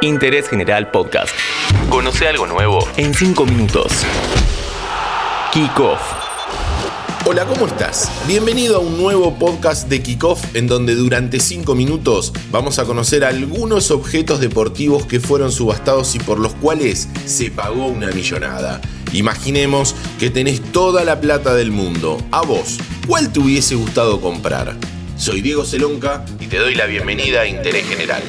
Interés General Podcast. Conoce algo nuevo en 5 minutos. Kickoff. Hola, ¿cómo estás? Bienvenido a un nuevo podcast de Kickoff en donde durante 5 minutos vamos a conocer algunos objetos deportivos que fueron subastados y por los cuales se pagó una millonada. Imaginemos que tenés toda la plata del mundo. A vos, ¿cuál te hubiese gustado comprar? Soy Diego Celonca y te doy la bienvenida a Interés General.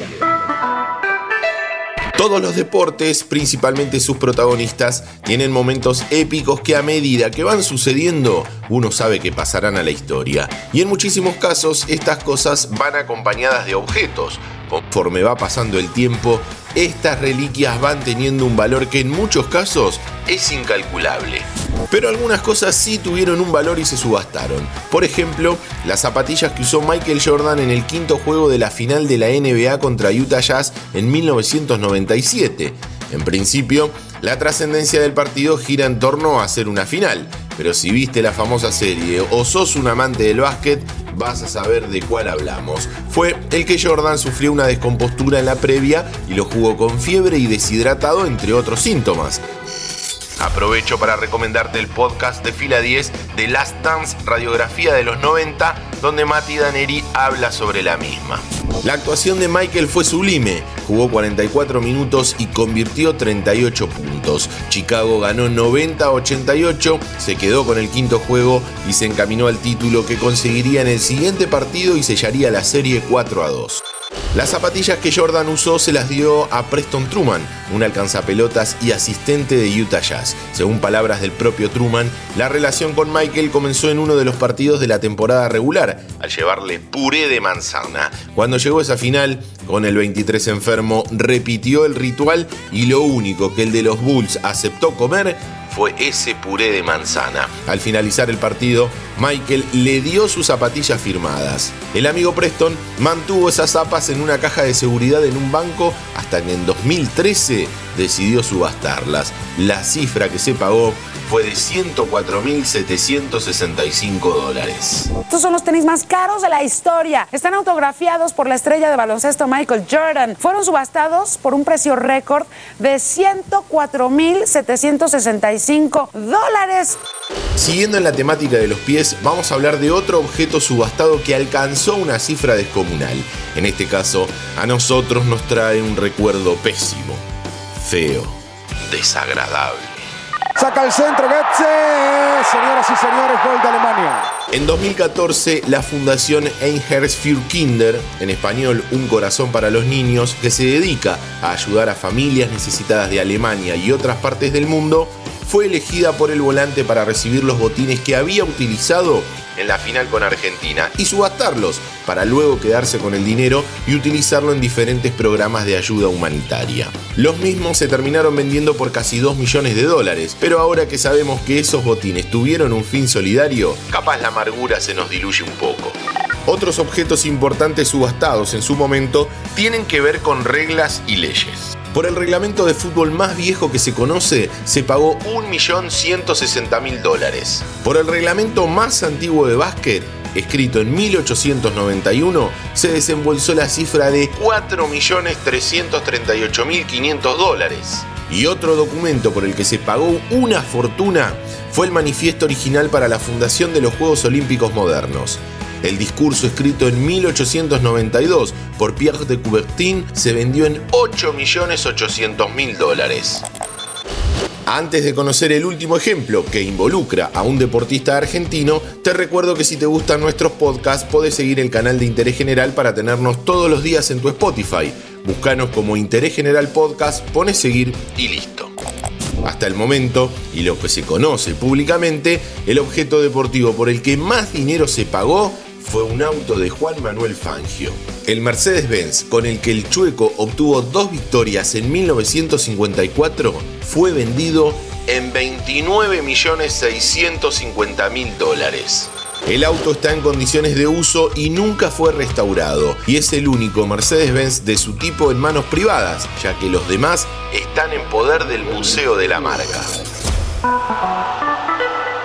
Todos los deportes, principalmente sus protagonistas, tienen momentos épicos que a medida que van sucediendo, uno sabe que pasarán a la historia. Y en muchísimos casos estas cosas van acompañadas de objetos. Conforme va pasando el tiempo, estas reliquias van teniendo un valor que en muchos casos es incalculable. Pero algunas cosas sí tuvieron un valor y se subastaron. Por ejemplo, las zapatillas que usó Michael Jordan en el quinto juego de la final de la NBA contra Utah Jazz en 1997. En principio, la trascendencia del partido gira en torno a ser una final, pero si viste la famosa serie o sos un amante del básquet, vas a saber de cuál hablamos. Fue el que Jordan sufrió una descompostura en la previa y lo jugó con fiebre y deshidratado, entre otros síntomas. Aprovecho para recomendarte el podcast de Fila 10 de Last Dance Radiografía de los 90, donde Mati Daneri habla sobre la misma. La actuación de Michael fue sublime, jugó 44 minutos y convirtió 38 puntos. Chicago ganó 90-88, se quedó con el quinto juego y se encaminó al título que conseguiría en el siguiente partido y sellaría la serie 4 a 2. Las zapatillas que Jordan usó se las dio a Preston Truman, un alcanzapelotas y asistente de Utah Jazz. Según palabras del propio Truman, la relación con Michael comenzó en uno de los partidos de la temporada regular, al llevarle puré de manzana. Cuando llegó esa final, con el 23 enfermo, repitió el ritual y lo único que el de los Bulls aceptó comer fue ese puré de manzana. Al finalizar el partido, Michael le dio sus zapatillas firmadas. El amigo Preston mantuvo esas zapas en una caja de seguridad en un banco hasta que en 2013 decidió subastarlas. La cifra que se pagó fue de 104.765 dólares. Estos son los tenis más caros de la historia. Están autografiados por la estrella de baloncesto Michael Jordan. Fueron subastados por un precio récord de 104.765 dólares. Siguiendo en la temática de los pies, vamos a hablar de otro objeto subastado que alcanzó una cifra descomunal. En este caso, a nosotros nos trae un recuerdo pésimo, feo, desagradable. Saca el centro, Goetze. Señoras y señores, gol de Alemania. En 2014, la Fundación Einherz für Kinder, en español Un Corazón para los Niños, que se dedica a ayudar a familias necesitadas de Alemania y otras partes del mundo, fue elegida por el volante para recibir los botines que había utilizado en la final con Argentina y subastarlos para luego quedarse con el dinero y utilizarlo en diferentes programas de ayuda humanitaria. Los mismos se terminaron vendiendo por casi 2 millones de dólares, pero ahora que sabemos que esos botines tuvieron un fin solidario, capaz la amargura se nos diluye un poco. Otros objetos importantes subastados en su momento tienen que ver con reglas y leyes. Por el reglamento de fútbol más viejo que se conoce, se pagó 1.160.000 dólares. Por el reglamento más antiguo de básquet, escrito en 1891, se desembolsó la cifra de 4.338.500 dólares. Y otro documento por el que se pagó una fortuna fue el manifiesto original para la fundación de los Juegos Olímpicos Modernos. El discurso escrito en 1892 por Pierre de Coubertin se vendió en 8.800.000 dólares. Antes de conocer el último ejemplo que involucra a un deportista argentino, te recuerdo que si te gustan nuestros podcasts podés seguir el canal de Interés General para tenernos todos los días en tu Spotify. Búscanos como Interés General Podcast, pones seguir y listo. Hasta el momento, y lo que se conoce públicamente, el objeto deportivo por el que más dinero se pagó fue un auto de Juan Manuel Fangio. El Mercedes-Benz con el que el Chueco obtuvo dos victorias en 1954 fue vendido en 29.650.000 dólares. El auto está en condiciones de uso y nunca fue restaurado, y es el único Mercedes-Benz de su tipo en manos privadas, ya que los demás están en poder del Museo de la Marca.